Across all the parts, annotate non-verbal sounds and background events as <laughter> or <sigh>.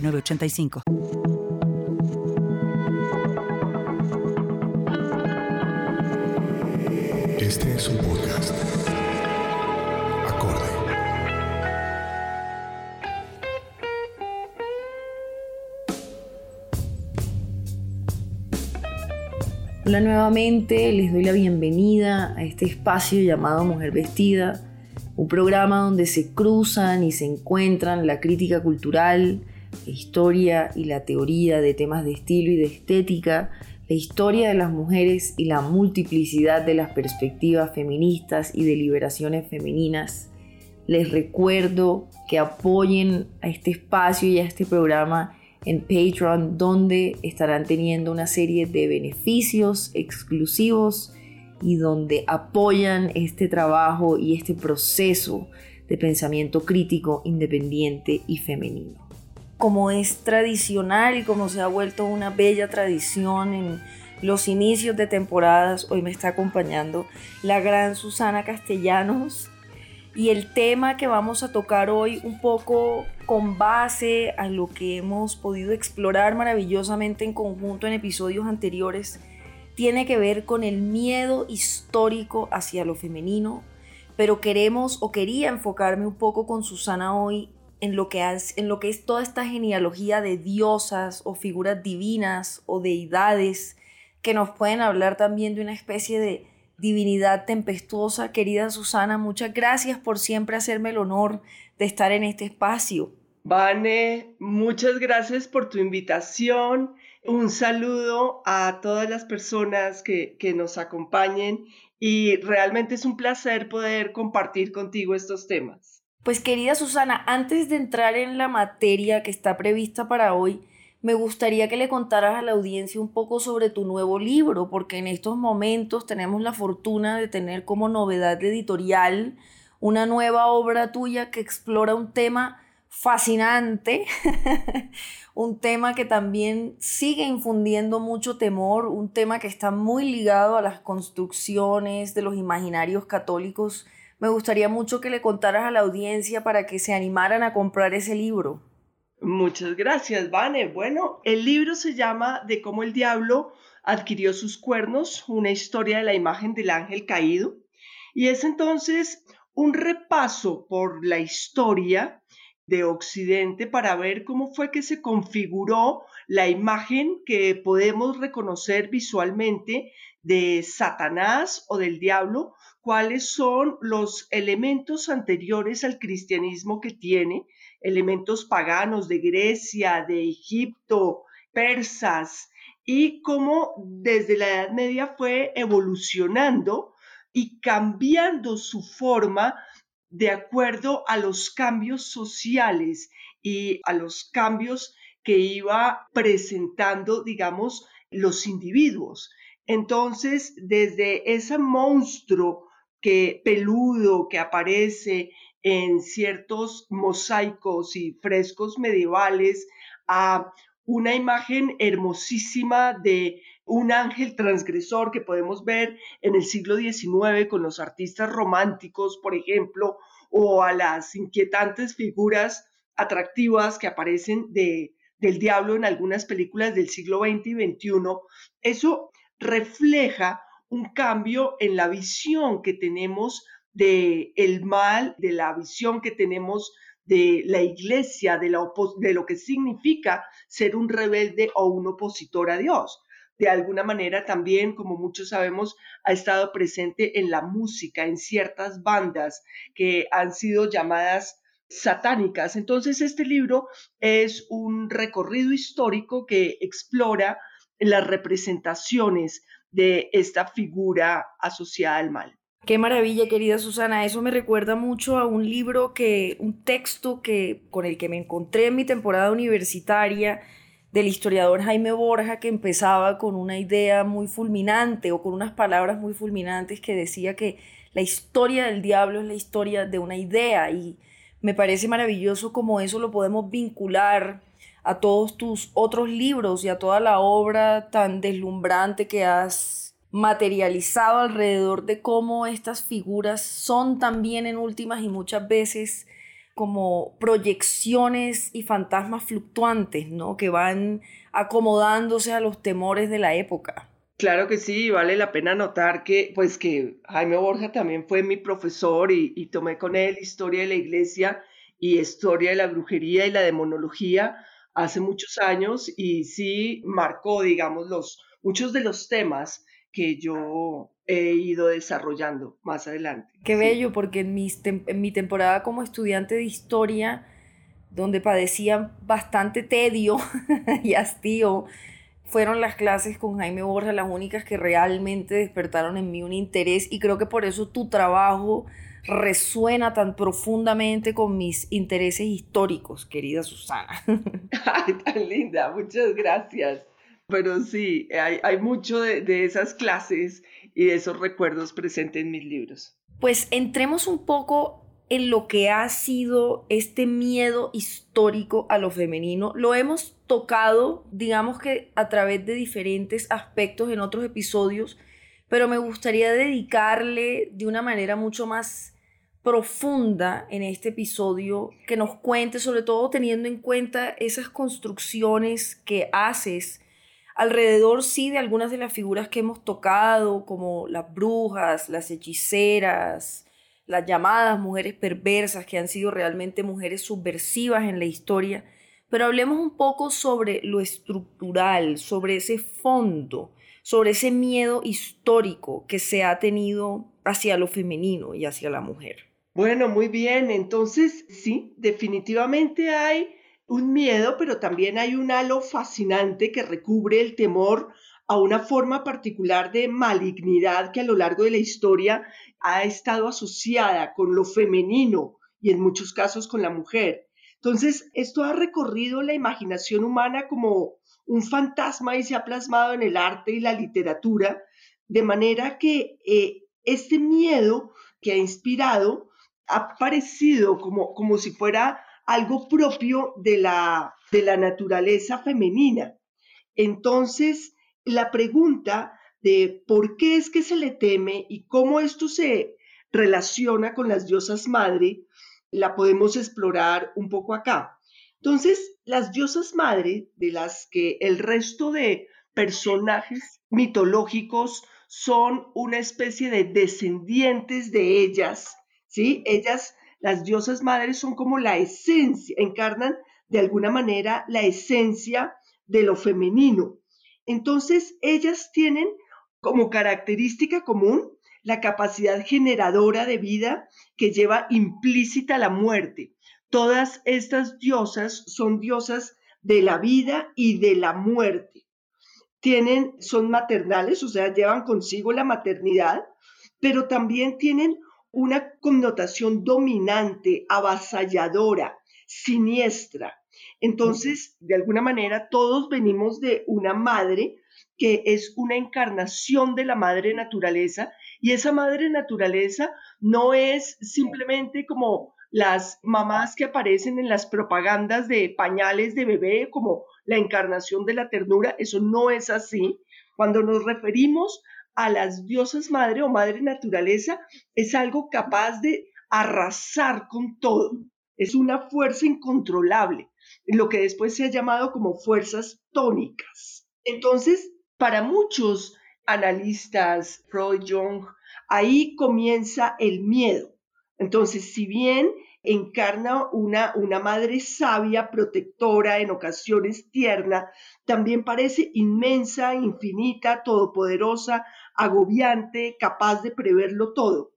985 Este es un podcast. Acorde. Hola nuevamente, les doy la bienvenida a este espacio llamado Mujer Vestida, un programa donde se cruzan y se encuentran la crítica cultural, historia y la teoría de temas de estilo y de estética, la historia de las mujeres y la multiplicidad de las perspectivas feministas y de liberaciones femeninas. Les recuerdo que apoyen a este espacio y a este programa en Patreon, donde estarán teniendo una serie de beneficios exclusivos y donde apoyan este trabajo y este proceso de pensamiento crítico, independiente y femenino como es tradicional y como se ha vuelto una bella tradición en los inicios de temporadas, hoy me está acompañando la gran Susana Castellanos. Y el tema que vamos a tocar hoy un poco con base a lo que hemos podido explorar maravillosamente en conjunto en episodios anteriores, tiene que ver con el miedo histórico hacia lo femenino, pero queremos o quería enfocarme un poco con Susana hoy en lo, que en lo que es toda esta genealogía de diosas o figuras divinas o deidades que nos pueden hablar también de una especie de divinidad tempestuosa. Querida Susana, muchas gracias por siempre hacerme el honor de estar en este espacio. Vane, muchas gracias por tu invitación. Un saludo a todas las personas que, que nos acompañen y realmente es un placer poder compartir contigo estos temas. Pues querida Susana, antes de entrar en la materia que está prevista para hoy, me gustaría que le contaras a la audiencia un poco sobre tu nuevo libro, porque en estos momentos tenemos la fortuna de tener como novedad editorial una nueva obra tuya que explora un tema fascinante, <laughs> un tema que también sigue infundiendo mucho temor, un tema que está muy ligado a las construcciones de los imaginarios católicos me gustaría mucho que le contaras a la audiencia para que se animaran a comprar ese libro. Muchas gracias, Vane. Bueno, el libro se llama De cómo el diablo adquirió sus cuernos, una historia de la imagen del ángel caído. Y es entonces un repaso por la historia de Occidente para ver cómo fue que se configuró la imagen que podemos reconocer visualmente de Satanás o del diablo cuáles son los elementos anteriores al cristianismo que tiene, elementos paganos de Grecia, de Egipto, persas, y cómo desde la Edad Media fue evolucionando y cambiando su forma de acuerdo a los cambios sociales y a los cambios que iba presentando, digamos, los individuos. Entonces, desde ese monstruo que peludo que aparece en ciertos mosaicos y frescos medievales a una imagen hermosísima de un ángel transgresor que podemos ver en el siglo XIX con los artistas románticos, por ejemplo, o a las inquietantes figuras atractivas que aparecen de, del diablo en algunas películas del siglo XX y XXI. Eso refleja un cambio en la visión que tenemos de el mal, de la visión que tenemos de la iglesia, de, de lo que significa ser un rebelde o un opositor a Dios. De alguna manera también, como muchos sabemos, ha estado presente en la música, en ciertas bandas que han sido llamadas satánicas. Entonces, este libro es un recorrido histórico que explora las representaciones de esta figura asociada al mal. Qué maravilla, querida Susana. Eso me recuerda mucho a un libro que, un texto que, con el que me encontré en mi temporada universitaria del historiador Jaime Borja, que empezaba con una idea muy fulminante o con unas palabras muy fulminantes que decía que la historia del diablo es la historia de una idea y me parece maravilloso como eso lo podemos vincular a todos tus otros libros y a toda la obra tan deslumbrante que has materializado alrededor de cómo estas figuras son también en últimas y muchas veces como proyecciones y fantasmas fluctuantes, ¿no? Que van acomodándose a los temores de la época. Claro que sí, vale la pena notar que, pues que Jaime Borja también fue mi profesor y, y tomé con él historia de la iglesia y historia de la brujería y la demonología hace muchos años y sí marcó, digamos, los, muchos de los temas que yo he ido desarrollando más adelante. Qué bello, porque en, en mi temporada como estudiante de historia, donde padecía bastante tedio <laughs> y hastío, fueron las clases con Jaime Borja las únicas que realmente despertaron en mí un interés y creo que por eso tu trabajo resuena tan profundamente con mis intereses históricos, querida Susana. <laughs> Ay, tan linda, muchas gracias. Pero sí, hay, mucho de, de esas clases y de esos recuerdos presentes en mis libros. Pues entremos un poco en lo que ha sido este miedo histórico a lo femenino. Lo hemos tocado, digamos que a través de diferentes aspectos en otros episodios, pero me gustaría dedicarle de una manera mucho más profunda en este episodio que nos cuente, sobre todo teniendo en cuenta esas construcciones que haces alrededor, sí, de algunas de las figuras que hemos tocado, como las brujas, las hechiceras, las llamadas mujeres perversas, que han sido realmente mujeres subversivas en la historia. Pero hablemos un poco sobre lo estructural, sobre ese fondo, sobre ese miedo histórico que se ha tenido hacia lo femenino y hacia la mujer. Bueno, muy bien. Entonces, sí, definitivamente hay un miedo, pero también hay un halo fascinante que recubre el temor a una forma particular de malignidad que a lo largo de la historia ha estado asociada con lo femenino y en muchos casos con la mujer. Entonces, esto ha recorrido la imaginación humana como un fantasma y se ha plasmado en el arte y la literatura, de manera que eh, este miedo que ha inspirado ha parecido como, como si fuera algo propio de la, de la naturaleza femenina. Entonces, la pregunta de por qué es que se le teme y cómo esto se relaciona con las diosas madre, la podemos explorar un poco acá. Entonces, las diosas madre, de las que el resto de personajes mitológicos son una especie de descendientes de ellas, ¿sí? Ellas, las diosas madres, son como la esencia, encarnan de alguna manera la esencia de lo femenino. Entonces, ellas tienen como característica común la capacidad generadora de vida que lleva implícita la muerte. Todas estas diosas son diosas de la vida y de la muerte. Tienen, son maternales, o sea, llevan consigo la maternidad, pero también tienen una connotación dominante, avasalladora, siniestra. Entonces, de alguna manera, todos venimos de una madre que es una encarnación de la madre naturaleza y esa madre naturaleza no es simplemente como las mamás que aparecen en las propagandas de pañales de bebé como la encarnación de la ternura, eso no es así. Cuando nos referimos a las diosas madre o madre naturaleza es algo capaz de arrasar con todo. Es una fuerza incontrolable, lo que después se ha llamado como fuerzas tónicas. Entonces, para muchos analistas, Freud, Jung, ahí comienza el miedo. Entonces, si bien encarna una, una madre sabia, protectora, en ocasiones tierna, también parece inmensa, infinita, todopoderosa, agobiante, capaz de preverlo todo.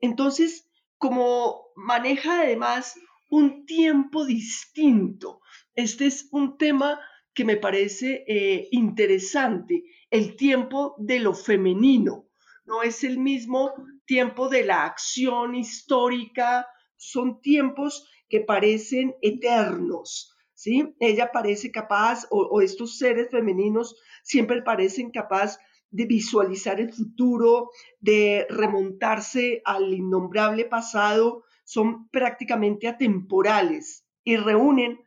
Entonces, como maneja además un tiempo distinto, este es un tema que me parece eh, interesante, el tiempo de lo femenino. No es el mismo tiempo de la acción histórica, son tiempos que parecen eternos, ¿sí? Ella parece capaz, o, estos seres femeninos siempre parecen capaz de visualizar el futuro, de remontarse al innombrable pasado, son prácticamente atemporales y reúnen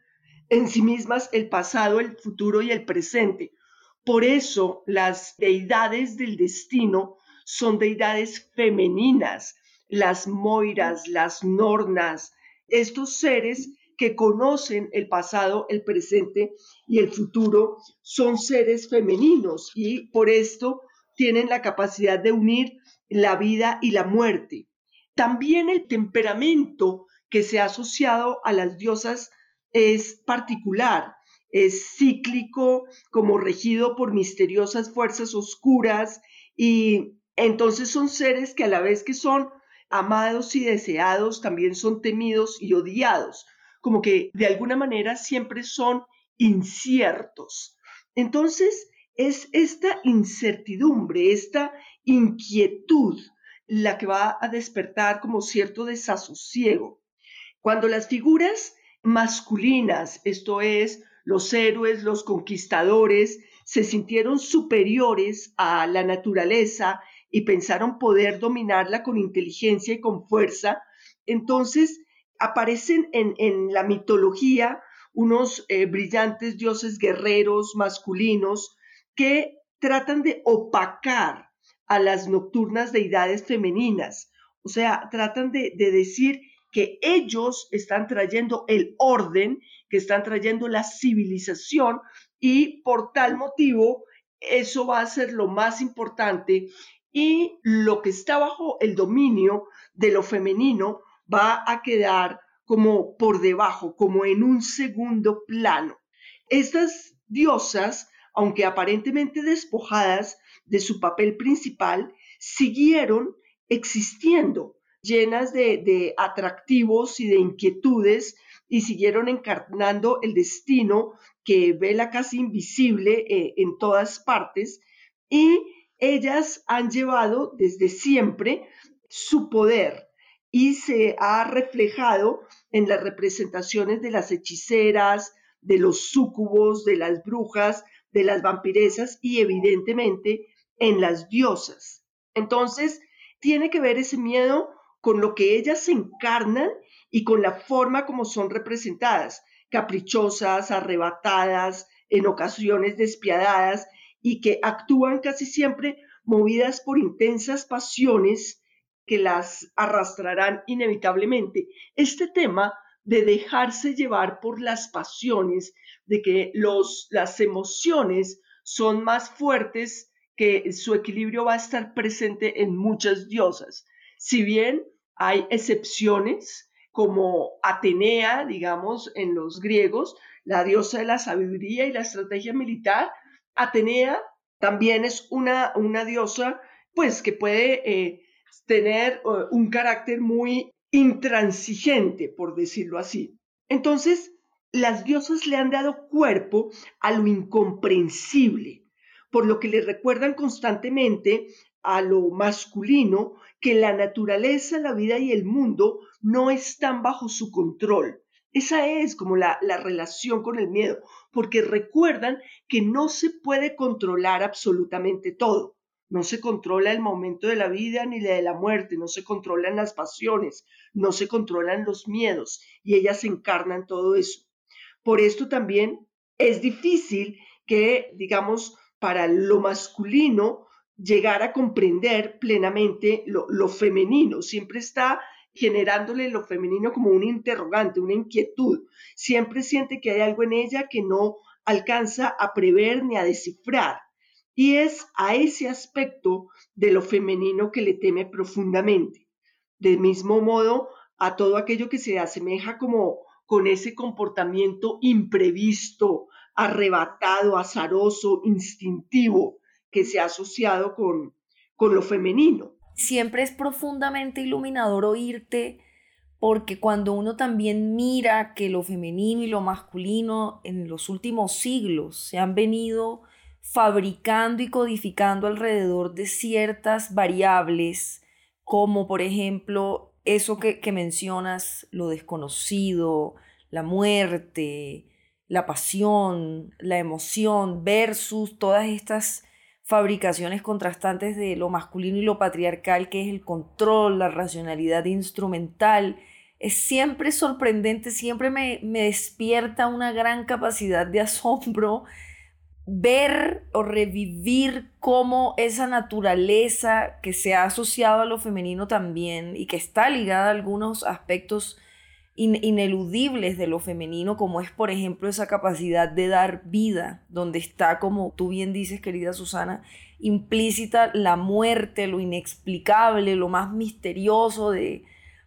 en sí mismas el pasado, el futuro y el presente. Por eso las deidades del destino son deidades femeninas, las moiras, las nornas, estos seres que conocen el pasado, el presente y el futuro, son seres femeninos y por esto tienen la capacidad de unir la vida y la muerte. También el temperamento que se ha asociado a las diosas es particular, es cíclico, como regido por misteriosas fuerzas oscuras y entonces son seres que a la vez que son amados y deseados, también son temidos y odiados, como que de alguna manera siempre son inciertos. Entonces, es esta incertidumbre, esta inquietud la que va a despertar como cierto desasosiego. Cuando las figuras masculinas, esto es, los héroes, los conquistadores, se sintieron superiores a la naturaleza y pensaron poder dominarla con inteligencia y con fuerza, entonces aparecen en, la mitología unos eh, brillantes dioses guerreros masculinos que tratan de opacar a las nocturnas deidades femeninas, o sea, tratan de, de decir que ellos están trayendo el orden, que están trayendo la civilización y por tal motivo eso va a ser lo más importante y lo que está bajo el dominio de lo femenino va a quedar como por debajo, como en un segundo plano. Estas diosas, aunque aparentemente despojadas de su papel principal, siguieron existiendo, llenas de, atractivos y de inquietudes, y siguieron encarnando el destino que vela casi invisible eh, en todas partes, y ellas han llevado desde siempre su poder y se ha reflejado en las representaciones de las hechiceras, de los súcubos, de las brujas, de las vampiresas y evidentemente en las diosas. Entonces, tiene que ver ese miedo con lo que ellas encarnan y con la forma como son representadas, caprichosas, arrebatadas, en ocasiones despiadadas y que actúan casi siempre movidas por intensas pasiones que las arrastrarán inevitablemente. Este tema de dejarse llevar por las pasiones, de que los, las emociones son más fuertes, que su equilibrio va a estar presente en muchas diosas. Si bien hay excepciones, como Atenea, digamos, en los griegos, la diosa de la sabiduría y la estrategia militar, Atenea también es una, una diosa, pues, que puede eh, tener eh, un carácter muy intransigente, por decirlo así. Entonces, las diosas le han dado cuerpo a lo incomprensible, por lo que le recuerdan constantemente a lo masculino que la naturaleza, la vida y el mundo no están bajo su control, esa es como la, relación con el miedo, porque recuerdan que no se puede controlar absolutamente todo. No se controla el momento de la vida ni la de la muerte, no se controlan las pasiones, no se controlan los miedos y ellas encarnan todo eso. Por esto también es difícil que, digamos, para lo masculino llegar a comprender plenamente lo, lo femenino. Siempre está generándole lo femenino como un interrogante, una inquietud. Siempre siente que hay algo en ella que no alcanza a prever ni a descifrar. Y es a ese aspecto de lo femenino que le teme profundamente. Del mismo modo, a todo aquello que se asemeja como con ese comportamiento imprevisto, arrebatado, azaroso, instintivo que se ha asociado con, con lo femenino. Siempre es profundamente iluminador oírte porque cuando uno también mira que lo femenino y lo masculino en los últimos siglos se han venido fabricando y codificando alrededor de ciertas variables, como por ejemplo eso que, que mencionas, lo desconocido, la muerte, la pasión, la emoción, versus todas estas fabricaciones contrastantes de lo masculino y lo patriarcal, que es el control, la racionalidad instrumental. Es siempre sorprendente, siempre me, me despierta una gran capacidad de asombro ver o revivir cómo esa naturaleza que se ha asociado a lo femenino también y que está ligada a algunos aspectos ineludibles de lo femenino, como es por ejemplo esa capacidad de dar vida, donde está, como tú bien dices, querida Susana, implícita la muerte, lo inexplicable, lo más misterioso de,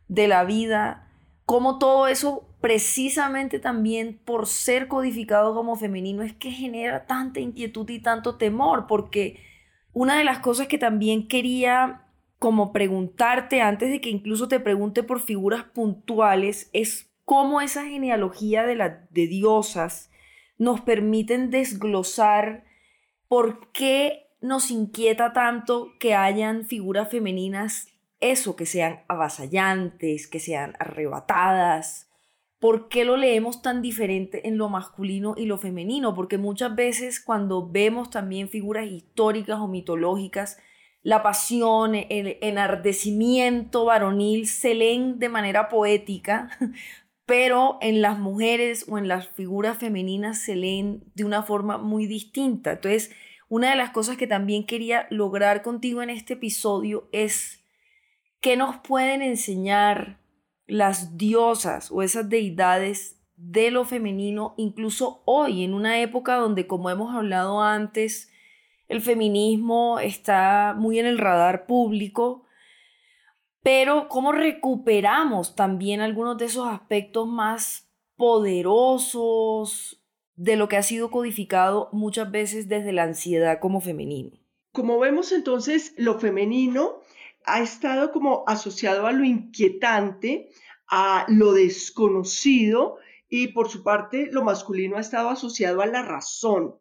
de la vida, como todo eso precisamente también por ser codificado como femenino es que genera tanta inquietud y tanto temor, porque una de las cosas que también quería como preguntarte antes de que incluso te pregunte por figuras puntuales es cómo esa genealogía de, la, de diosas nos permiten desglosar por qué nos inquieta tanto que hayan figuras femeninas, eso, que sean avasallantes, que sean arrebatadas. ¿Por qué lo leemos tan diferente en lo masculino y lo femenino? Porque muchas veces cuando vemos también figuras históricas o mitológicas, la pasión, el enardecimiento varonil se leen de manera poética, <laughs> pero en las mujeres o en las figuras femeninas se leen de una forma muy distinta. Entonces, una de las cosas que también quería lograr contigo en este episodio es qué nos pueden enseñar las diosas o esas deidades de lo femenino, incluso hoy, en una época donde, como hemos hablado antes, el feminismo está muy en el radar público, pero cómo recuperamos también algunos de esos aspectos más poderosos de lo que ha sido codificado muchas veces desde la ansiedad como femenino. Como vemos entonces, lo femenino ha estado como asociado a lo inquietante, a lo desconocido y por su parte lo masculino ha estado asociado a la razón.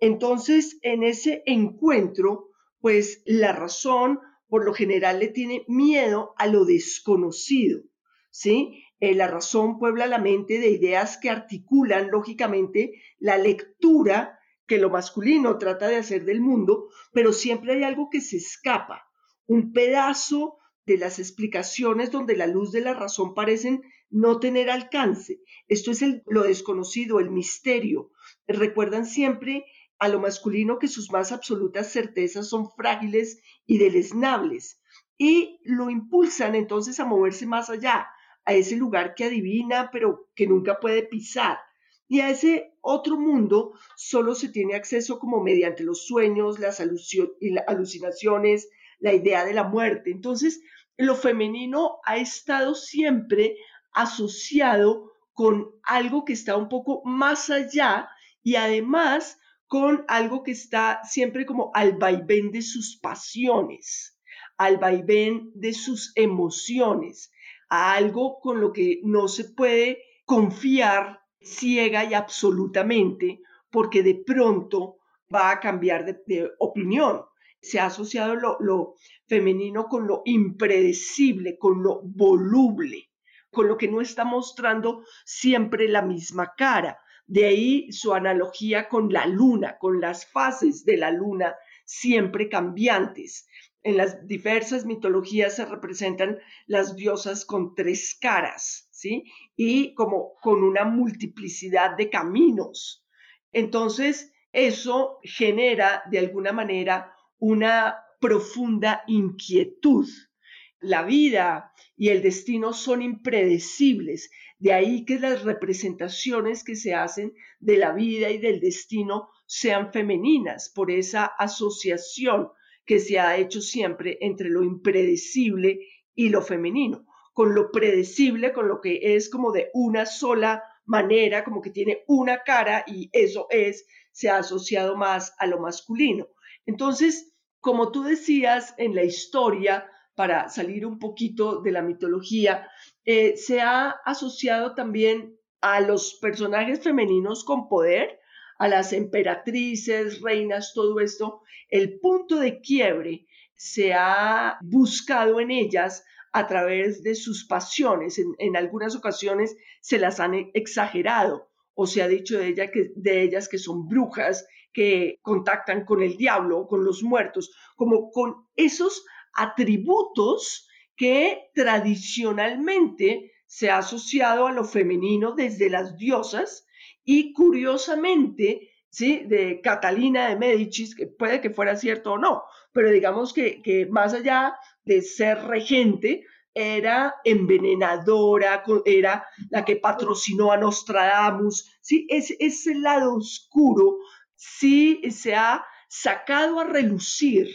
Entonces, en ese encuentro, pues la razón por lo general le tiene miedo a lo desconocido, ¿sí? Eh, la razón puebla la mente de ideas que articulan lógicamente la lectura que lo masculino trata de hacer del mundo, pero siempre hay algo que se escapa, un pedazo de las explicaciones donde la luz de la razón parecen no tener alcance. Esto es lo desconocido, el misterio. Recuerdan siempre a lo masculino que sus más absolutas certezas son frágiles y deleznables y lo impulsan entonces a moverse más allá, a ese lugar que adivina pero que nunca puede pisar. Y a ese otro mundo solo se tiene acceso como mediante los sueños, las alucinaciones, la idea de la muerte. Entonces, lo femenino ha estado siempre asociado con algo que está un poco más allá y además con algo que está siempre como al vaivén de sus pasiones, al vaivén de sus emociones, a algo con lo que no se puede confiar ciega y absolutamente, porque de pronto va a cambiar de, opinión. Se ha asociado lo, femenino con lo impredecible, con lo voluble, con lo que no está mostrando siempre la misma cara de ahí su analogía con la luna, con las fases de la luna siempre cambiantes. En las diversas mitologías se representan las diosas con tres caras, ¿sí? Y como con una multiplicidad de caminos. Entonces, eso genera de alguna manera una profunda inquietud. La vida y el destino son impredecibles de ahí que las representaciones que se hacen de la vida y del destino sean femeninas, por esa asociación que se ha hecho siempre entre lo impredecible y lo femenino. con lo predecible, con lo que es como de una sola manera, como que tiene una cara y eso es, se ha asociado más a lo masculino. Entonces, como tú decías en la historia, para salir un poquito de la mitología, eh, se ha asociado también a los personajes femeninos con poder, a las emperatrices, reinas, todo esto, el punto de quiebre se ha buscado en ellas a través de sus pasiones. En, algunas ocasiones se las han exagerado o se ha dicho de, que, de ellas que son brujas, que contactan con el diablo, con los muertos, como con esos atributos que tradicionalmente se ha asociado a lo femenino desde las diosas y curiosamente, ¿sí? De Catalina de Médicis, que puede que fuera cierto o no, pero digamos que, que más allá de ser regente, era envenenadora, era la que patrocinó a Nostradamus, ¿sí? Es, ese lado oscuro sí se ha sacado a relucir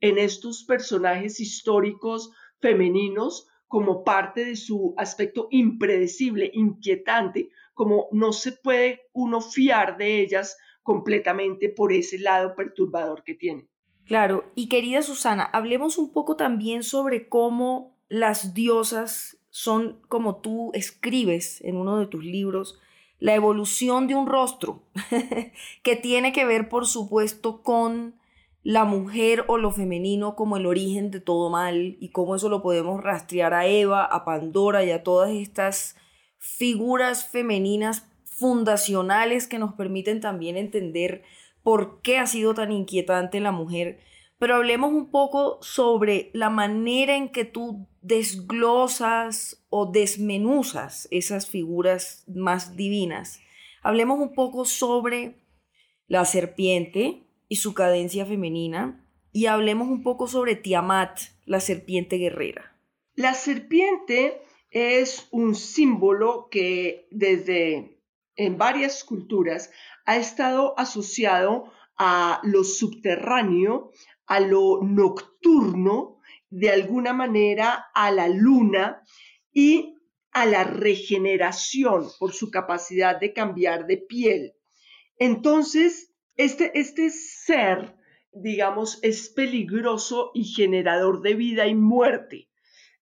en estos personajes históricos femeninos como parte de su aspecto impredecible, inquietante, como no se puede uno fiar de ellas completamente por ese lado perturbador que tienen. Claro, y querida Susana, hablemos un poco también sobre cómo las diosas son, como tú escribes en uno de tus libros, la evolución de un rostro, <laughs> que tiene que ver, por supuesto, con la mujer o lo femenino como el origen de todo mal y cómo eso lo podemos rastrear a Eva, a Pandora y a todas estas figuras femeninas fundacionales que nos permiten también entender por qué ha sido tan inquietante la mujer, pero hablemos un poco sobre la manera en que tú desglosas o desmenuzas esas figuras más divinas. Hablemos un poco sobre la serpiente y su cadencia femenina y hablemos un poco sobre Tiamat, la serpiente guerrera. La serpiente es un símbolo que desde en varias culturas ha estado asociado a lo subterráneo, a lo nocturno, de alguna manera a la luna y a la regeneración por su capacidad de cambiar de piel. Entonces, este, este ser, digamos, es peligroso y generador de vida y muerte.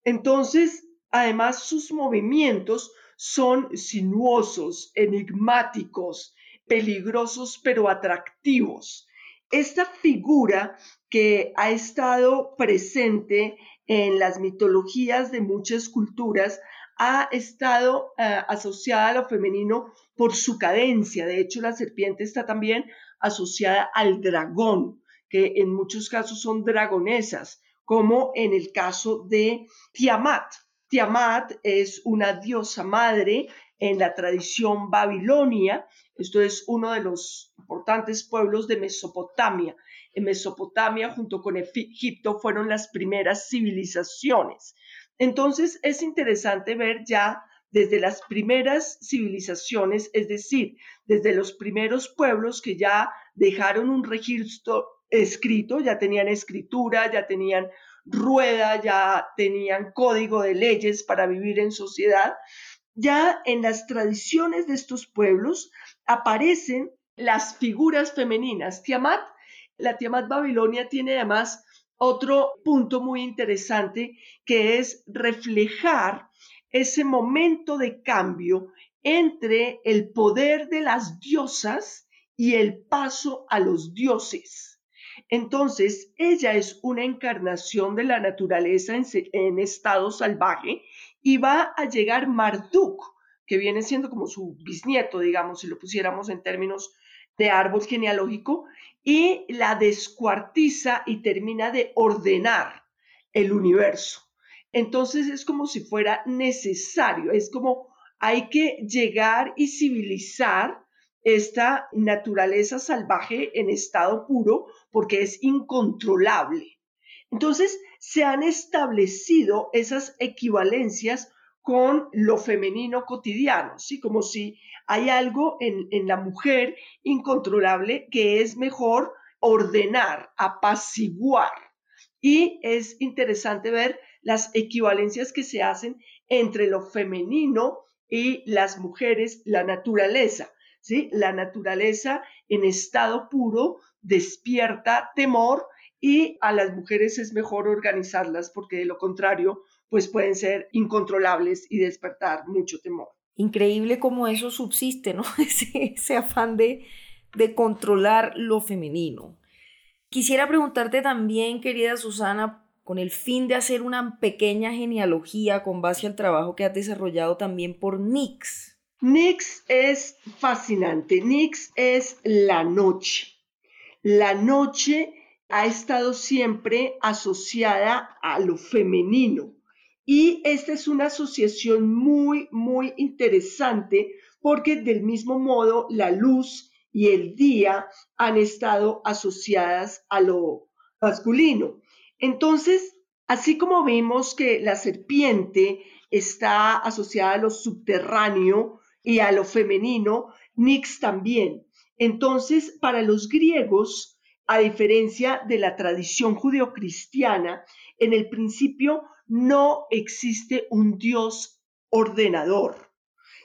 Entonces, además, sus movimientos son sinuosos, enigmáticos, peligrosos pero atractivos. Esta figura que ha estado presente en las mitologías de muchas culturas ha estado eh, asociada a lo femenino por su cadencia. De hecho, la serpiente está también asociada al dragón, que en muchos casos son dragonesas, como en el caso de Tiamat. Tiamat es una diosa madre en la tradición babilonia. Esto es uno de los importantes pueblos de Mesopotamia. En Mesopotamia, junto con Egipto, fueron las primeras civilizaciones. Entonces, es interesante ver ya desde las primeras civilizaciones, es decir, desde los primeros pueblos que ya dejaron un registro escrito, ya tenían escritura, ya tenían rueda, ya tenían código de leyes para vivir en sociedad. Ya en las tradiciones de estos pueblos aparecen las figuras femeninas. Tiamat, la Tiamat Babilonia tiene además otro punto muy interesante que es reflejar ese momento de cambio entre el poder de las diosas y el paso a los dioses. Entonces, ella es una encarnación de la naturaleza en, estado salvaje y va a llegar Marduk, que viene siendo como su bisnieto, digamos, si lo pusiéramos en términos de árbol genealógico, y la descuartiza y termina de ordenar el universo. Entonces es como si fuera necesario, es como hay que llegar y civilizar esta naturaleza salvaje en estado puro porque es incontrolable. Entonces, se han establecido esas equivalencias con lo femenino cotidiano, ¿sí? Como si hay algo en, en la mujer incontrolable que es mejor ordenar, apaciguar. Y es interesante ver las equivalencias que se hacen entre lo femenino y las mujeres, la naturaleza. ¿sí? La naturaleza en estado puro despierta temor y a las mujeres es mejor organizarlas porque de lo contrario, pues pueden ser incontrolables y despertar mucho temor. Increíble cómo eso subsiste, ¿no? <laughs> Ese, afán de, de controlar lo femenino. Quisiera preguntarte también, querida Susana, con el fin de hacer una pequeña genealogía con base al trabajo que has desarrollado también por Nix. Nix es fascinante. Nix es la noche. La noche ha estado siempre asociada a lo femenino. Y esta es una asociación muy, muy interesante porque del mismo modo la luz y el día han estado asociadas a lo masculino. Entonces, así como vemos que la serpiente está asociada a lo subterráneo y a lo femenino, Nix también. Entonces, para los griegos, a diferencia de la tradición judeocristiana, en el principio no existe un Dios ordenador,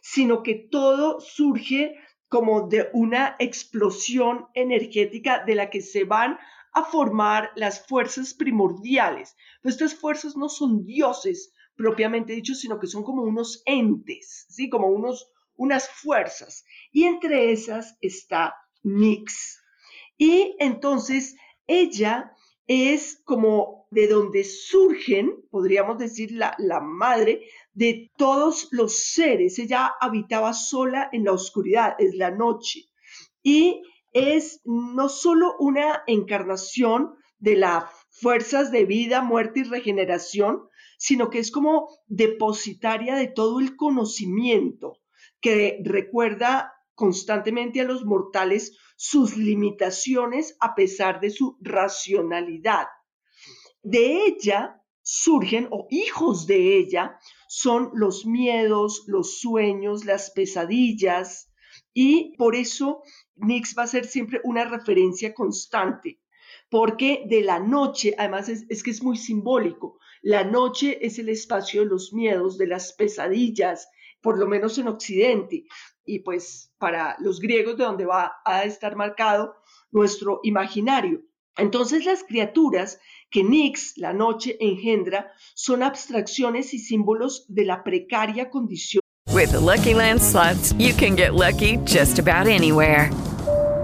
sino que todo surge como de una explosión energética de la que se van a formar las fuerzas primordiales. Estas fuerzas no son dioses propiamente dichos, sino que son como unos entes, ¿sí? Como unos, unas fuerzas. Y entre esas está Nix. Y entonces ella es como de donde surgen, podríamos decir, la, la, madre de todos los seres. Ella habitaba sola en la oscuridad, es la noche. Y es no solo una encarnación de las fuerzas de vida, muerte y regeneración, sino que es como depositaria de todo el conocimiento que recuerda constantemente a los mortales sus limitaciones a pesar de su racionalidad. De ella surgen, o hijos de ella, son los miedos, los sueños, las pesadillas, y por eso Nix va a ser siempre una referencia constante, porque de la noche, además es, que es muy simbólico, la noche es el espacio de los miedos, de las pesadillas, por lo menos en Occidente, y pues para los griegos de donde va a estar marcado nuestro imaginario. Entonces las criaturas que Nix, la noche, engendra son abstracciones y símbolos de la precaria condición. With Lucky Land you can get lucky just about anywhere.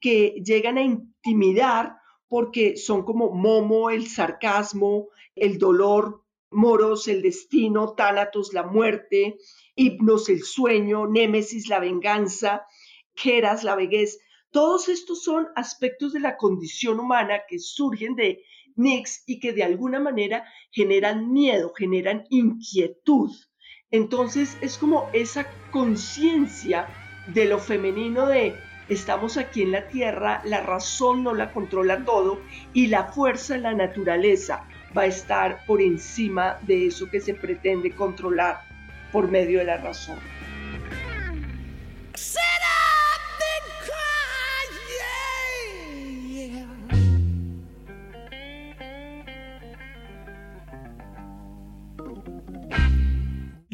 que llegan a intimidar porque son como Momo, el sarcasmo, el dolor, Moros, el destino, Tánatos, la muerte, Hipnos, el sueño, Némesis, la venganza, Geras, la vejez. Todos estos son aspectos de la condición humana que surgen de Nix y que de alguna manera generan miedo, generan inquietud. Entonces es como esa conciencia de lo femenino de Estamos aquí en la Tierra, la razón no la controla todo y la fuerza la naturaleza va a estar por encima de eso que se pretende controlar por medio de la razón.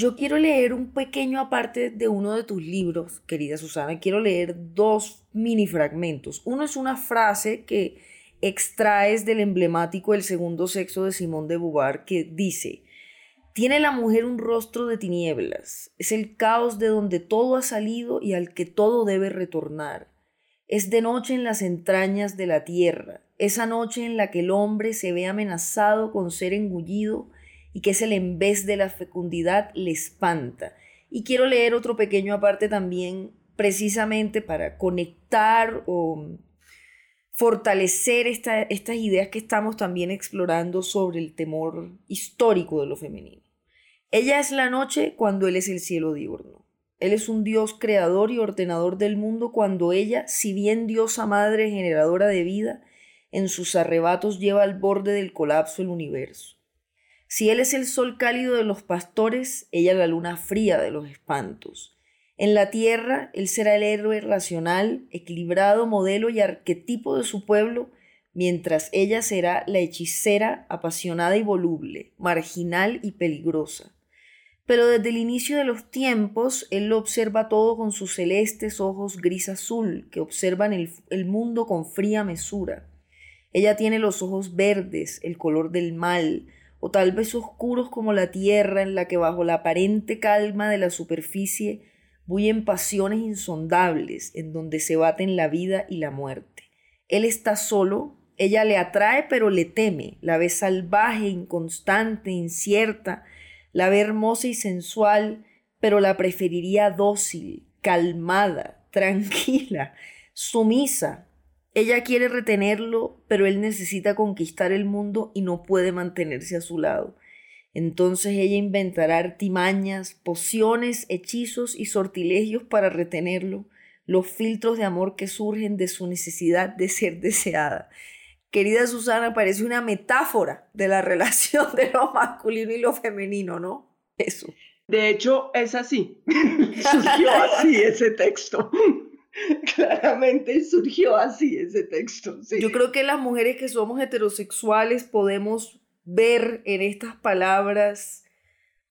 Yo quiero leer un pequeño aparte de uno de tus libros, querida Susana. Quiero leer dos mini fragmentos. Uno es una frase que extraes del emblemático El segundo sexo de Simón de Beauvoir que dice, Tiene la mujer un rostro de tinieblas, es el caos de donde todo ha salido y al que todo debe retornar. Es de noche en las entrañas de la tierra, esa noche en la que el hombre se ve amenazado con ser engullido y que es el en vez de la fecundidad le espanta. Y quiero leer otro pequeño aparte también, precisamente para conectar o fortalecer estas ideas que estamos también explorando sobre el temor histórico de lo femenino. Ella es la noche cuando Él es el cielo diurno. Él es un Dios creador y ordenador del mundo cuando ella, si bien diosa madre generadora de vida, en sus arrebatos lleva al borde del colapso el universo. Si Él es el sol cálido de los pastores, ella la luna fría de los espantos. En la tierra, Él será el héroe racional, equilibrado modelo y arquetipo de su pueblo, mientras ella será la hechicera apasionada y voluble, marginal y peligrosa. Pero desde el inicio de los tiempos, Él lo observa todo con sus celestes ojos gris azul, que observan el, el mundo con fría mesura. Ella tiene los ojos verdes, el color del mal, o tal vez oscuros como la tierra en la que bajo la aparente calma de la superficie bullen pasiones insondables en donde se baten la vida y la muerte. Él está solo, ella le atrae pero le teme, la ve salvaje, inconstante, incierta, la ve hermosa y sensual, pero la preferiría dócil, calmada, <laughs> tranquila, sumisa. Ella quiere retenerlo, pero él necesita conquistar el mundo y no puede mantenerse a su lado. Entonces ella inventará artimañas, pociones, hechizos y sortilegios para retenerlo, los filtros de amor que surgen de su necesidad de ser deseada. Querida Susana, parece una metáfora de la <laughs> relación de lo masculino y lo femenino, ¿no? Eso. De hecho, es así. <laughs> surgió así ese texto. <laughs> Claramente surgió así ese texto. Yo creo que las mujeres que somos heterosexuales podemos ver en estas palabras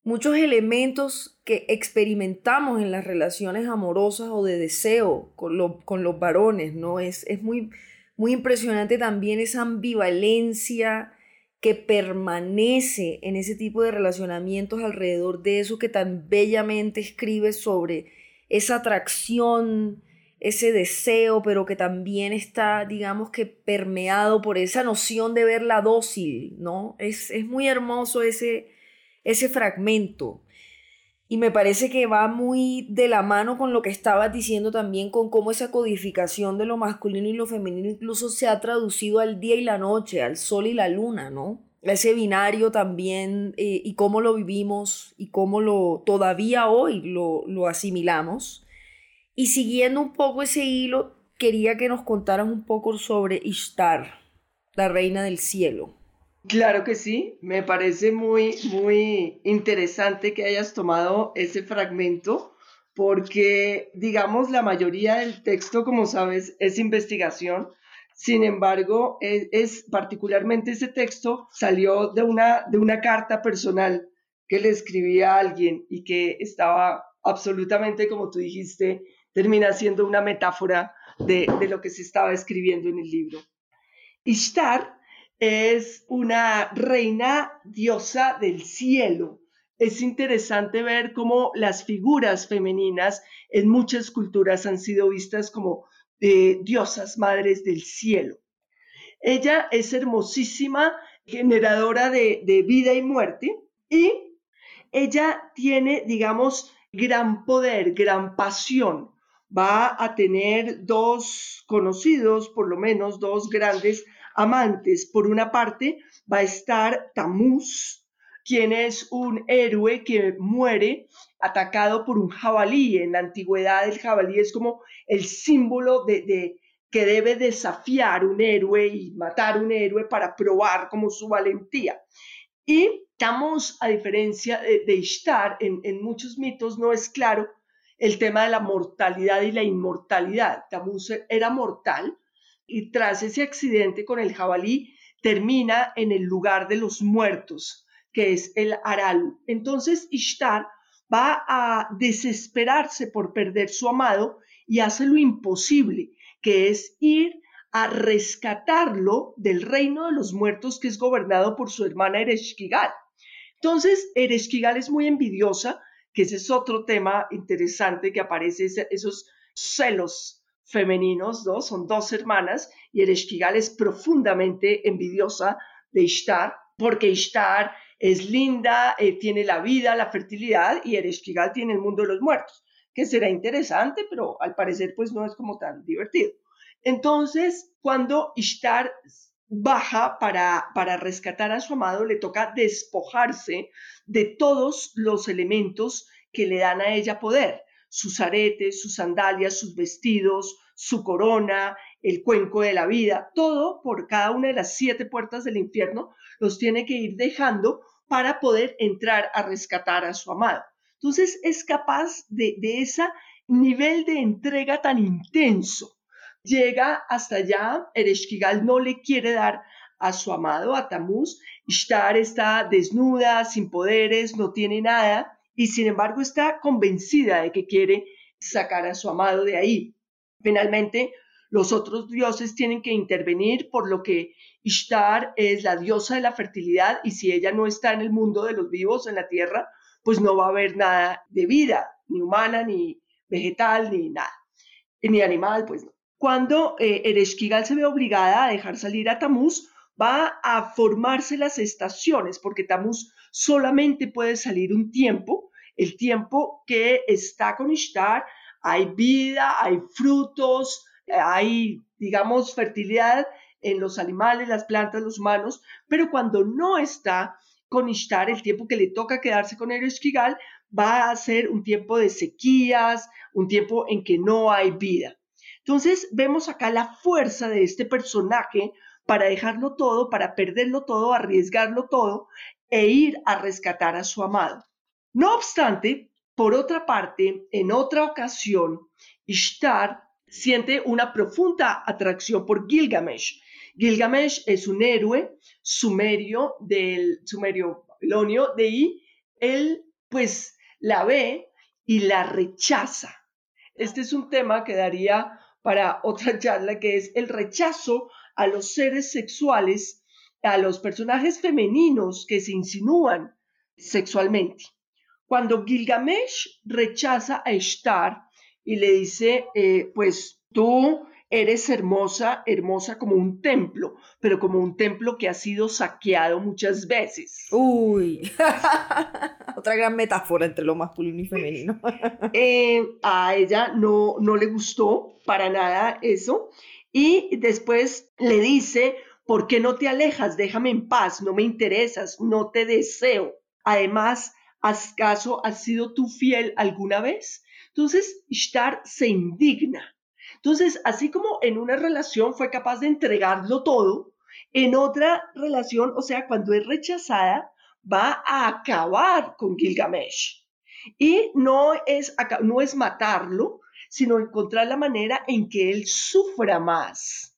muchos elementos que experimentamos en las relaciones amorosas o de deseo con, con los varones, ¿no? Es, es muy, muy impresionante también esa ambivalencia que permanece en ese tipo de relacionamientos alrededor de eso que tan bellamente escribe sobre esa atracción, ese deseo, pero que también está, digamos que permeado por esa noción de verla dócil, ¿no? Es, es muy hermoso ese, ese fragmento. Y me parece que va muy de la mano con lo que estabas diciendo también, con cómo esa codificación de lo masculino y lo femenino incluso se ha traducido al día y la noche, al sol y la luna, ¿no? Ese binario también eh, y cómo lo vivimos y cómo lo todavía hoy lo, lo asimilamos. Y siguiendo un poco ese hilo, quería que nos contaras un poco sobre Ishtar, la reina del cielo. Claro que sí, me parece muy, muy interesante que hayas tomado ese fragmento porque, digamos, la mayoría del texto, como sabes, es investigación. Sin embargo, es, es, particularmente ese texto salió de una, de una carta personal que le escribía a alguien y que estaba absolutamente, como tú dijiste, termina siendo una metáfora de, lo que se estaba escribiendo en el libro. Ishtar es una reina diosa del cielo. Es interesante ver cómo las figuras femeninas en muchas culturas han sido vistas como eh, diosas madres del cielo. Ella es hermosísima, generadora de, de vida y muerte, y ella tiene, digamos, gran poder, gran pasión va a tener dos conocidos, por lo menos dos grandes amantes. Por una parte va a estar Tamuz, quien es un héroe que muere atacado por un jabalí. En la antigüedad el jabalí es como el símbolo de, que debe desafiar un héroe y matar un héroe para probar como su valentía. Y Tamuz, a diferencia de, Ishtar, en, en muchos mitos no es claro el tema de la mortalidad y la inmortalidad. Tamuz era mortal y tras ese accidente con el jabalí termina en el lugar de los muertos, que es el Aral. Entonces Ishtar va a desesperarse por perder su amado y hace lo imposible, que es ir a rescatarlo del reino de los muertos que es gobernado por su hermana Ereshkigal. Entonces, Ereshkigal es muy envidiosa, que ese es otro tema interesante que aparece, esos celos femeninos, ¿no? Son dos hermanas y Ereshkigal es profundamente envidiosa de Ishtar, porque Ishtar es linda, eh, tiene la vida, la fertilidad y Ereshkigal tiene el mundo de los muertos, que será interesante, pero al parecer pues no es como tan divertido. Entonces, cuando Ishtar baja para, para rescatar a su amado, le toca despojarse de todos los elementos que le dan a ella poder, sus aretes, sus sandalias, sus vestidos, su corona, el cuenco de la vida, todo por cada una de las siete puertas del infierno, los tiene que ir dejando para poder entrar a rescatar a su amado. Entonces es capaz de, de ese nivel de entrega tan intenso Llega hasta allá, Ereshkigal no le quiere dar a su amado, a Tamuz. Ishtar está desnuda, sin poderes, no tiene nada, y sin embargo está convencida de que quiere sacar a su amado de ahí. Finalmente, los otros dioses tienen que intervenir, por lo que Ishtar es la diosa de la fertilidad y si ella no está en el mundo de los vivos, en la tierra, pues no va a haber nada de vida, ni humana, ni vegetal, ni nada, ni animal, pues no. Cuando eh, Ereshkigal se ve obligada a dejar salir a Tamuz, va a formarse las estaciones, porque Tamuz solamente puede salir un tiempo, el tiempo que está con Ishtar, hay vida, hay frutos, hay, digamos, fertilidad en los animales, las plantas, los humanos, pero cuando no está con Ishtar, el tiempo que le toca quedarse con Ereshkigal, va a ser un tiempo de sequías, un tiempo en que no hay vida. Entonces vemos acá la fuerza de este personaje para dejarlo todo, para perderlo todo, arriesgarlo todo e ir a rescatar a su amado. No obstante, por otra parte, en otra ocasión, Ishtar siente una profunda atracción por Gilgamesh. Gilgamesh es un héroe sumerio del sumerio babilonio, de ahí él pues la ve y la rechaza. Este es un tema que daría para otra charla que es el rechazo a los seres sexuales, a los personajes femeninos que se insinúan sexualmente. Cuando Gilgamesh rechaza a Ishtar y le dice, eh, pues tú eres hermosa, hermosa como un templo, pero como un templo que ha sido saqueado muchas veces. Uy, <laughs> otra gran metáfora entre lo masculino y femenino. <laughs> Eh, a ella no, no le gustó para nada eso y después le dice, ¿por qué no te alejas? Déjame en paz, no me interesas, no te deseo. Además, ¿acaso has sido tú fiel alguna vez? Entonces, Ishtar se indigna entonces, así como en una relación fue capaz de entregarlo todo, en otra relación, o sea, cuando es rechazada, va a acabar con Gilgamesh. Y no es, no es matarlo, sino encontrar la manera en que él sufra más.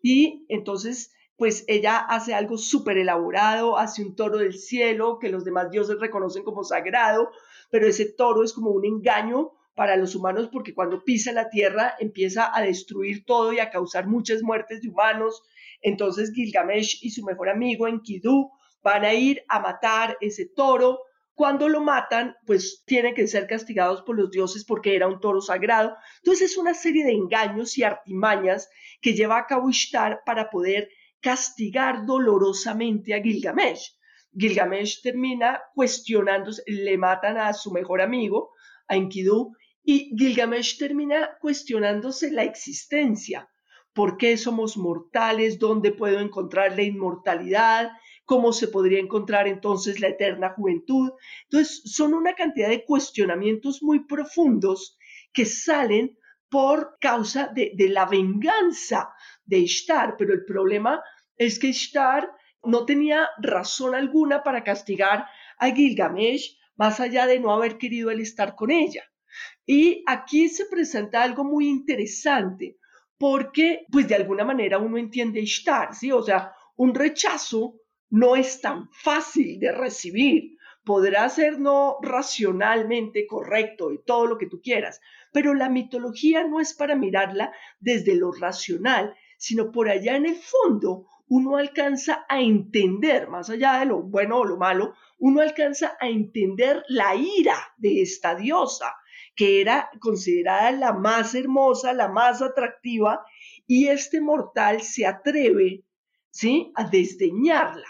Y entonces, pues ella hace algo súper elaborado, hace un toro del cielo que los demás dioses reconocen como sagrado, pero ese toro es como un engaño para los humanos porque cuando pisa la tierra empieza a destruir todo y a causar muchas muertes de humanos. Entonces Gilgamesh y su mejor amigo Enkidu van a ir a matar ese toro. Cuando lo matan, pues tienen que ser castigados por los dioses porque era un toro sagrado. Entonces es una serie de engaños y artimañas que lleva a cabo Ishtar para poder castigar dolorosamente a Gilgamesh. Gilgamesh termina cuestionándose, le matan a su mejor amigo, a Enkidu, y Gilgamesh termina cuestionándose la existencia. ¿Por qué somos mortales? ¿Dónde puedo encontrar la inmortalidad? ¿Cómo se podría encontrar entonces la eterna juventud? Entonces, son una cantidad de cuestionamientos muy profundos que salen por causa de, la venganza de Ishtar, pero el problema es que Ishtar no tenía razón alguna para castigar a Gilgamesh más allá de no haber querido él estar con ella. Y aquí se presenta algo muy interesante, porque pues de alguna manera uno entiende Ishtar, ¿sí? O sea, un rechazo no es tan fácil de recibir. Podrá ser no racionalmente correcto y todo lo que tú quieras, pero la mitología no es para mirarla desde lo racional, sino por allá en el fondo uno alcanza a entender, más allá de lo bueno o lo malo, uno alcanza a entender la ira de esta diosa, que era considerada la más hermosa, la más atractiva, y este mortal se atreve, ¿sí?, a desdeñarla.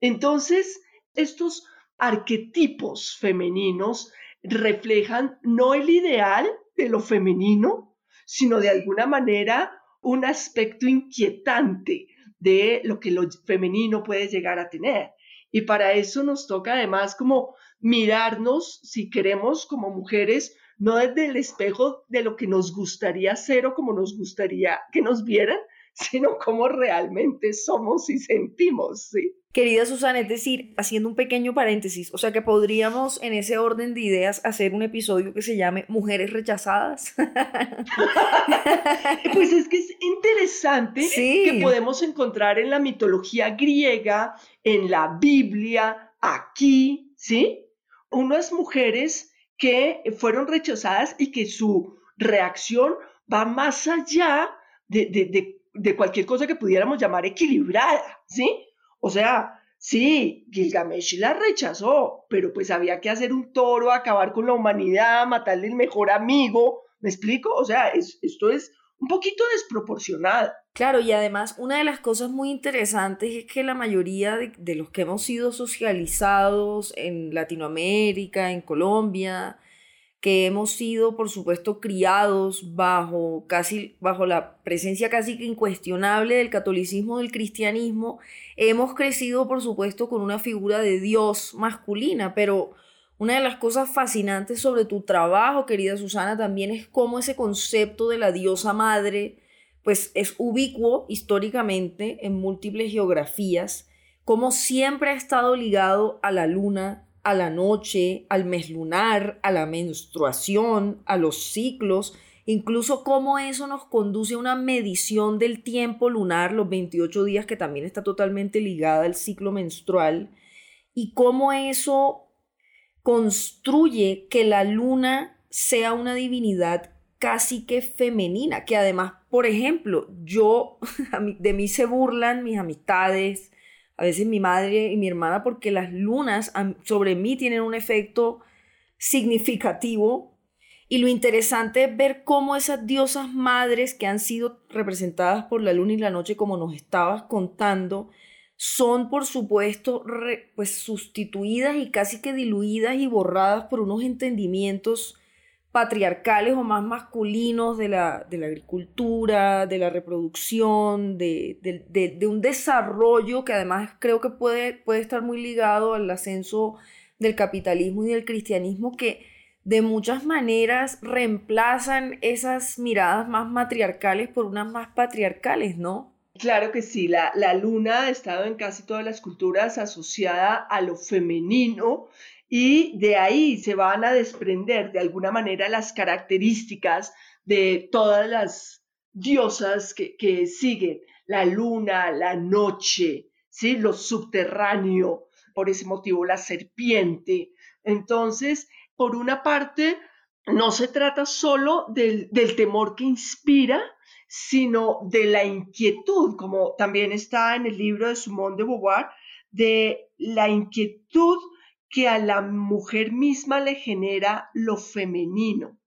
Entonces, estos arquetipos femeninos reflejan no el ideal de lo femenino, sino de alguna manera un aspecto inquietante de lo que lo femenino puede llegar a tener. Y para eso nos toca además como mirarnos, si queremos como mujeres, no desde el espejo de lo que nos gustaría ser o como nos gustaría que nos vieran, sino como realmente somos y sentimos, ¿sí? Querida Susana, es decir, haciendo un pequeño paréntesis, o sea que podríamos en ese orden de ideas hacer un episodio que se llame Mujeres rechazadas. <laughs> pues es que es interesante que podemos encontrar en la mitología griega, en la Biblia, aquí, ¿sí? Unas mujeres que fueron rechazadas y que su reacción va más allá de, de, de cualquier cosa que pudiéramos llamar equilibrada, ¿sí? O sea, sí, Gilgamesh la rechazó, pero pues había que hacer un toro, acabar con la humanidad, matarle el mejor amigo. ¿Me explico? O sea, esto es un poquito desproporcionado. Claro, y además una de las cosas muy interesantes es que la mayoría de, de, los que hemos sido socializados en Latinoamérica, en Colombia, que hemos sido, por supuesto, criados bajo, casi, bajo la presencia casi que incuestionable del catolicismo, del cristianismo, hemos crecido, por supuesto, con una figura de Dios masculina, pero una de las cosas fascinantes sobre tu trabajo, querida Susana, también es cómo ese concepto de la diosa madre, pues es ubicuo históricamente en múltiples geografías, como siempre ha estado ligado a la luna, a la noche, al mes lunar, a la menstruación, a los ciclos, incluso cómo eso nos conduce a una medición del tiempo lunar, los 28 días que también está totalmente ligada al ciclo menstrual, y cómo eso construye que la luna sea una divinidad casi que femenina, que además, por ejemplo, yo, <laughs> de mí se burlan mis amistades, a veces mi madre y mi hermana, porque las lunas sobre mí tienen un efecto significativo. Y lo interesante es ver cómo esas diosas madres que han sido representadas por la luna y la noche, como nos estabas contando, son por supuesto pues sustituidas y casi que diluidas y borradas por unos entendimientos patriarcales o más masculinos de la, de la agricultura, de la reproducción, de, de, un desarrollo que además creo que puede, puede estar muy ligado al ascenso del capitalismo y del cristianismo que de muchas maneras reemplazan esas miradas más matriarcales por unas más patriarcales, ¿no? Claro que sí, la, la luna ha estado en casi todas las culturas asociada a lo femenino y de ahí se van a desprender de alguna manera las características de todas las diosas que, siguen, la luna, la noche, ¿sí? lo subterráneo, por ese motivo la serpiente. Entonces, por una parte, no se trata solo del, del temor que inspira, sino de la inquietud, como también está en el libro de Simone de Beauvoir, de la inquietud que a la mujer misma le genera lo femenino.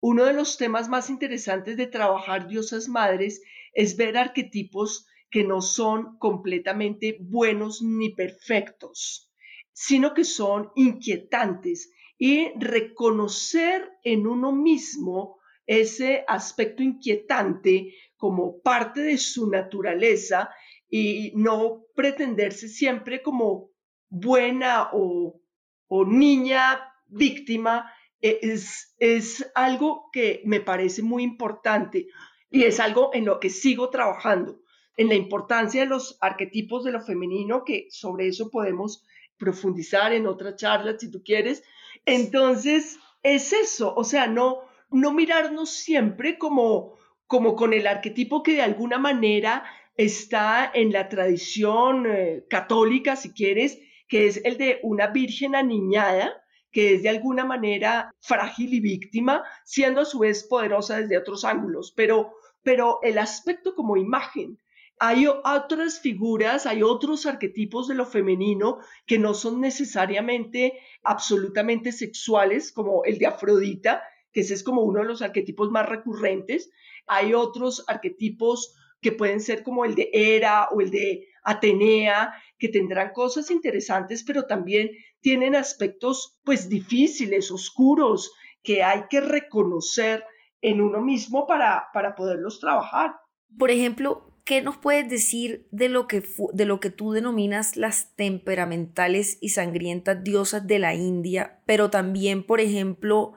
Uno de los temas más interesantes de trabajar diosas madres es ver arquetipos que no son completamente buenos ni perfectos, sino que son inquietantes y reconocer en uno mismo ese aspecto inquietante como parte de su naturaleza y no pretenderse siempre como buena o, niña víctima e, es, es algo que me parece muy importante y es algo en lo que sigo trabajando, en la importancia de los arquetipos de lo femenino, que sobre eso podemos profundizar en otra charla si tú quieres. Entonces, es eso, o sea, no, no mirarnos siempre como, como con el arquetipo que de alguna manera está en la tradición eh, católica, si quieres, que es el de una virgen aniñada, que es de alguna manera frágil y víctima, siendo a su vez poderosa desde otros ángulos. Pero, pero el aspecto como imagen. Hay otras figuras, hay otros arquetipos de lo femenino que no son necesariamente absolutamente sexuales, como el de Afrodita, que ese es como uno de los arquetipos más recurrentes. Hay otros arquetipos que pueden ser como el de Hera o el de Atenea, que tendrán cosas interesantes, pero también tienen aspectos pues difíciles, oscuros, que hay que reconocer en uno mismo para, para poderlos trabajar. Por ejemplo, ¿qué nos puedes decir de lo, que de lo que tú denominas las temperamentales y sangrientas diosas de la India, pero también, por ejemplo,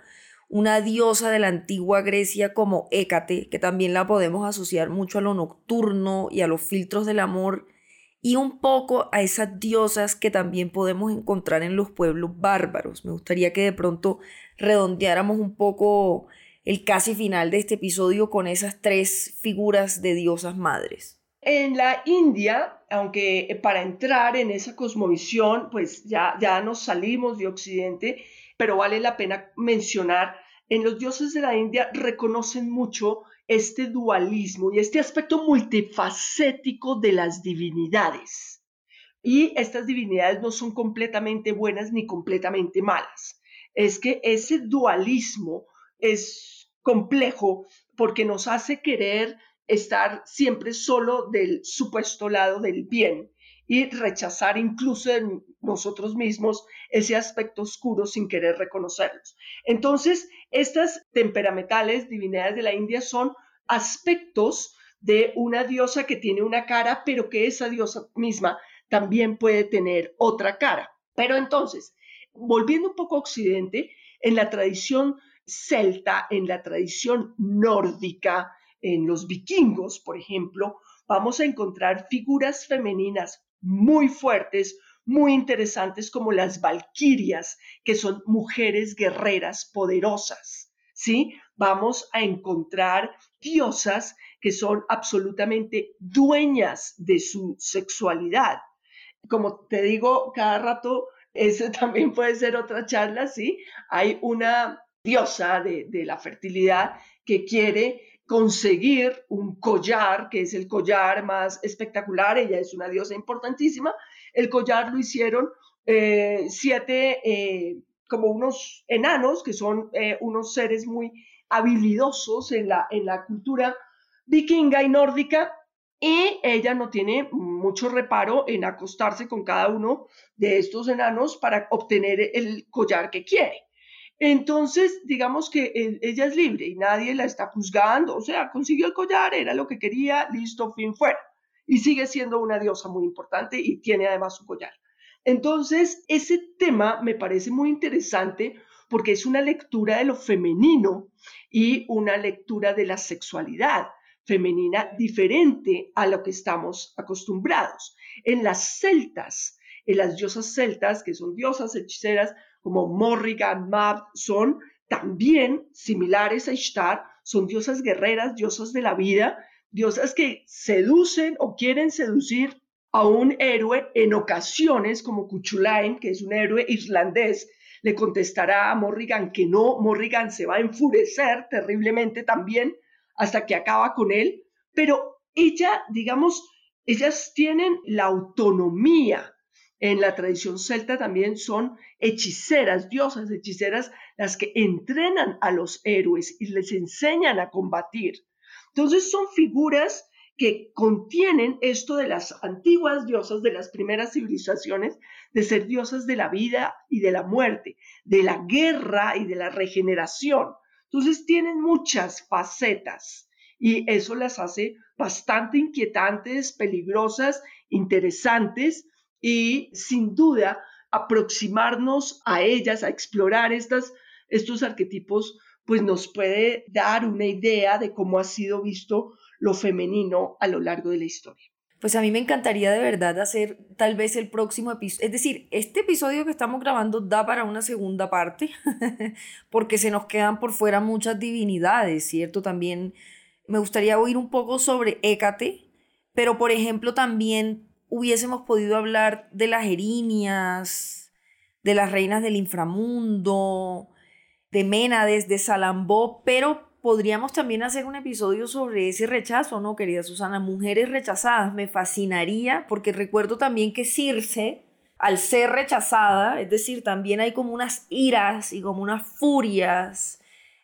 una diosa de la antigua Grecia como Hécate, que también la podemos asociar mucho a lo nocturno y a los filtros del amor, y un poco a esas diosas que también podemos encontrar en los pueblos bárbaros. Me gustaría que de pronto redondeáramos un poco el casi final de este episodio con esas tres figuras de diosas madres. En la India, aunque para entrar en esa cosmovisión, pues ya, ya nos salimos de Occidente, pero vale la pena mencionar, en los dioses de la India reconocen mucho este dualismo y este aspecto multifacético de las divinidades. Y estas divinidades no son completamente buenas ni completamente malas. Es que ese dualismo es complejo porque nos hace querer estar siempre solo del supuesto lado del bien y rechazar incluso en nosotros mismos ese aspecto oscuro sin querer reconocerlos. Entonces, estas temperamentales divinidades de la India son aspectos de una diosa que tiene una cara, pero que esa diosa misma también puede tener otra cara. Pero entonces, volviendo un poco a Occidente, en la tradición celta, en la tradición nórdica, en los vikingos, por ejemplo, vamos a encontrar figuras femeninas muy fuertes, muy interesantes como las valquirias, que son mujeres guerreras poderosas, ¿sí? Vamos a encontrar diosas que son absolutamente dueñas de su sexualidad. Como te digo, cada rato, eso <laughs> también puede ser otra charla, ¿sí? Hay una diosa de, de la fertilidad que quiere conseguir un collar, que es el collar más espectacular, ella es una diosa importantísima, el collar lo hicieron eh, siete, eh, como unos enanos, que son eh, unos seres muy habilidosos en la, en la cultura vikinga y nórdica, y ella no tiene mucho reparo en acostarse con cada uno de estos enanos para obtener el collar que quiere. Entonces, digamos que ella es libre y nadie la está juzgando, o sea, consiguió el collar, era lo que quería, listo, fin fuera. Y sigue siendo una diosa muy importante y tiene además su collar. Entonces, ese tema me parece muy interesante porque es una lectura de lo femenino y una lectura de la sexualidad femenina diferente a lo que estamos acostumbrados. En las celtas, en las diosas celtas, que son diosas hechiceras, como Morrigan, Mab, son también similares a Ishtar, son diosas guerreras, diosas de la vida, diosas que seducen o quieren seducir a un héroe en ocasiones, como Cuchulain, que es un héroe irlandés, le contestará a Morrigan que no, Morrigan se va a enfurecer terriblemente también hasta que acaba con él, pero ella, digamos, ellas tienen la autonomía en la tradición celta también son hechiceras, diosas hechiceras, las que entrenan a los héroes y les enseñan a combatir. Entonces son figuras que contienen esto de las antiguas diosas de las primeras civilizaciones, de ser diosas de la vida y de la muerte, de la guerra y de la regeneración. Entonces tienen muchas facetas y eso las hace bastante inquietantes, peligrosas, interesantes y sin duda aproximarnos a ellas, a explorar estas, estos arquetipos, pues nos puede dar una idea de cómo ha sido visto lo femenino a lo largo de la historia. Pues a mí me encantaría de verdad hacer tal vez el próximo episodio. Es decir, este episodio que estamos grabando da para una segunda parte, <laughs> porque se nos quedan por fuera muchas divinidades, ¿cierto? También me gustaría oír un poco sobre Hécate, pero por ejemplo también hubiésemos podido hablar de las erinias, de las reinas del inframundo, de Ménades, de Salambó, pero podríamos también hacer un episodio sobre ese rechazo, ¿no, querida Susana? Mujeres rechazadas, me fascinaría, porque recuerdo también que Circe, al ser rechazada, es decir, también hay como unas iras y como unas furias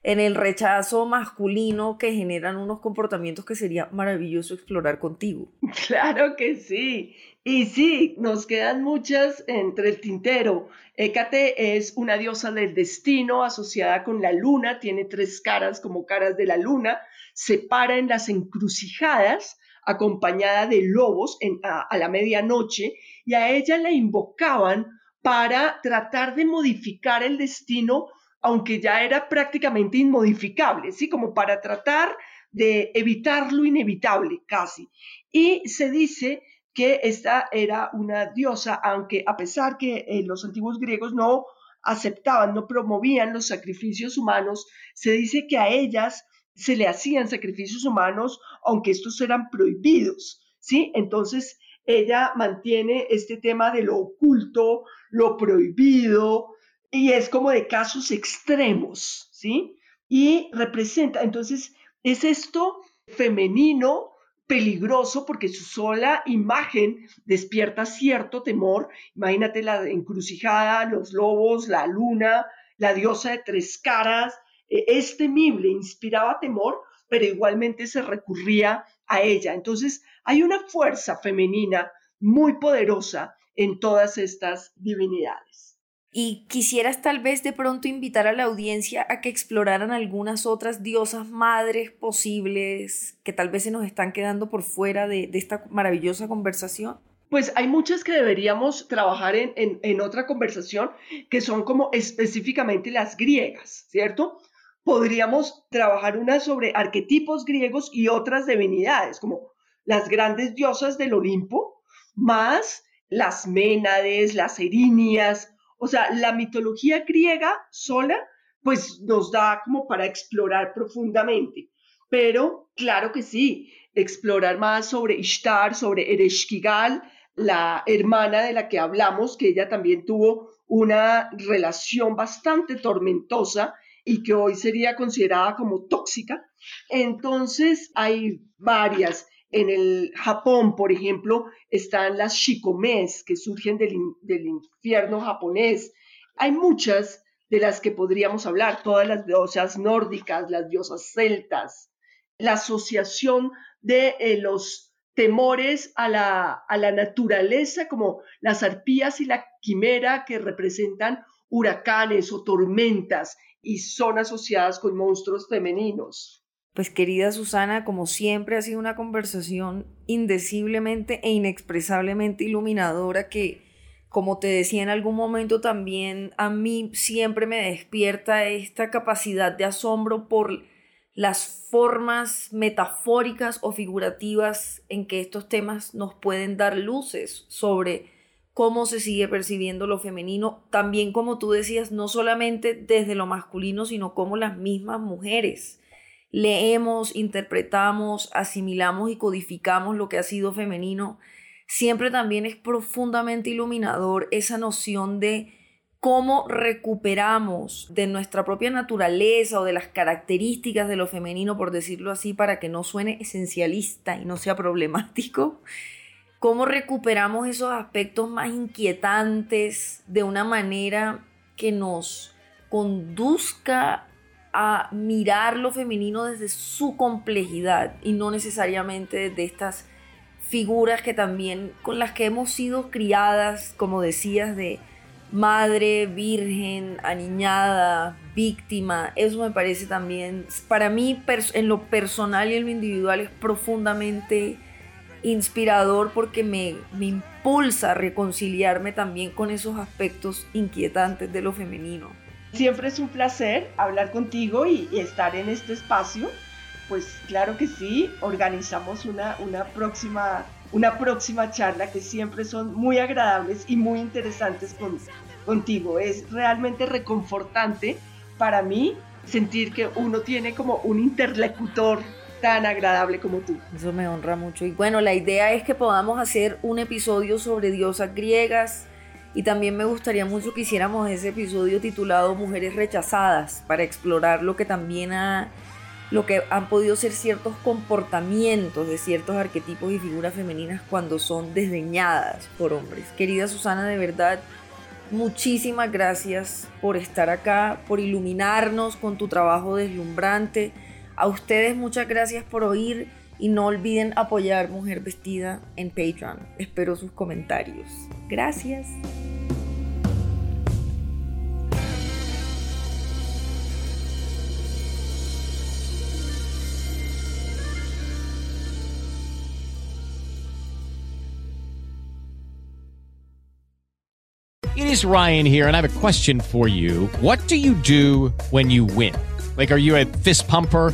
en el rechazo masculino que generan unos comportamientos que sería maravilloso explorar contigo. <laughs> Claro que sí. Y sí, nos quedan muchas entre el tintero. Hécate es una diosa del destino asociada con la luna, tiene tres caras como caras de la luna, se para en las encrucijadas acompañada de lobos a, a la medianoche y a ella la invocaban para tratar de modificar el destino aunque ya era prácticamente inmodificable, ¿sí? Como para tratar de evitar lo inevitable casi. Y se dice que esta era una diosa, aunque a pesar que eh, los antiguos griegos no aceptaban, no promovían los sacrificios humanos, se dice que a ellas se le hacían sacrificios humanos, aunque estos eran prohibidos, ¿sí? Entonces, ella mantiene este tema de lo oculto, lo prohibido, y es como de casos extremos, ¿sí? Y representa, entonces, es esto femenino peligroso porque su sola imagen despierta cierto temor. Imagínate la encrucijada, los lobos, la luna, la diosa de tres caras. E, es temible, inspiraba temor, pero igualmente se recurría a ella. Entonces, hay una fuerza femenina muy poderosa en todas estas divinidades. Y quisieras tal vez de pronto invitar a la audiencia a que exploraran algunas otras diosas madres posibles que tal vez se nos están quedando por fuera de, esta maravillosa conversación. Pues hay muchas que deberíamos trabajar en, en otra conversación, que son como específicamente las griegas, ¿cierto? Podríamos trabajar una sobre arquetipos griegos y otras divinidades, como las grandes diosas del Olimpo, más las Ménades, las Erinias, o sea, la mitología griega sola, pues nos da como para explorar profundamente. Pero claro que sí, explorar más sobre Ishtar, sobre Ereshkigal, la hermana de la que hablamos, que ella también tuvo una relación bastante tormentosa y que hoy sería considerada como tóxica. Entonces hay varias. En el Japón, por ejemplo, están las shikomes que surgen del, infierno japonés. Hay muchas de las que podríamos hablar, todas las diosas nórdicas, las diosas celtas, la asociación de eh, los temores a la, a la naturaleza, como las arpías y la quimera, que representan huracanes o tormentas y son asociadas con monstruos femeninos. Pues querida Susana, como siempre ha sido una conversación indeciblemente e inexpresablemente iluminadora que, como te decía en algún momento también, a mí siempre me despierta esta capacidad de asombro por las formas metafóricas o figurativas en que estos temas nos pueden dar luces sobre cómo se sigue percibiendo lo femenino, también como tú decías, no solamente desde lo masculino, sino como las mismas mujeres leemos, interpretamos, asimilamos y codificamos lo que ha sido femenino, siempre también es profundamente iluminador esa noción de cómo recuperamos de nuestra propia naturaleza o de las características de lo femenino, por decirlo así, para que no suene esencialista y no sea problemático, cómo recuperamos esos aspectos más inquietantes de una manera que nos conduzca a mirar lo femenino desde su complejidad y no necesariamente desde estas figuras que también con las que hemos sido criadas, como decías, de madre, virgen, aniñada, víctima. Eso me parece también, para mí en lo personal y en lo individual es profundamente inspirador porque me, me impulsa a reconciliarme también con esos aspectos inquietantes de lo femenino. Siempre es un placer hablar contigo y, estar en este espacio. Pues claro que sí, organizamos una, una, próxima, una próxima charla que siempre son muy agradables y muy interesantes con, contigo. Es realmente reconfortante para mí sentir que uno tiene como un interlocutor tan agradable como tú. Eso me honra mucho. Y bueno, la idea es que podamos hacer un episodio sobre diosas griegas, y también me gustaría mucho que hiciéramos ese episodio titulado Mujeres rechazadas para explorar lo que también ha lo que han podido ser ciertos comportamientos de ciertos arquetipos y figuras femeninas cuando son desdeñadas por hombres. Querida Susana, de verdad, muchísimas gracias por estar acá, por iluminarnos con tu trabajo deslumbrante. A ustedes muchas gracias por oír y no olviden apoyar Mujer Vestida en Patreon. Espero sus comentarios. Gracias. It is Ryan here, and I have a question for you. What do you do when you win? Like, are you a fist pumper?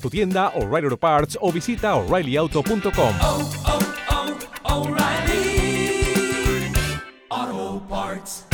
tu tienda O'Reilly Auto Parts o visita oreillyauto.com. oh, oh, Parts.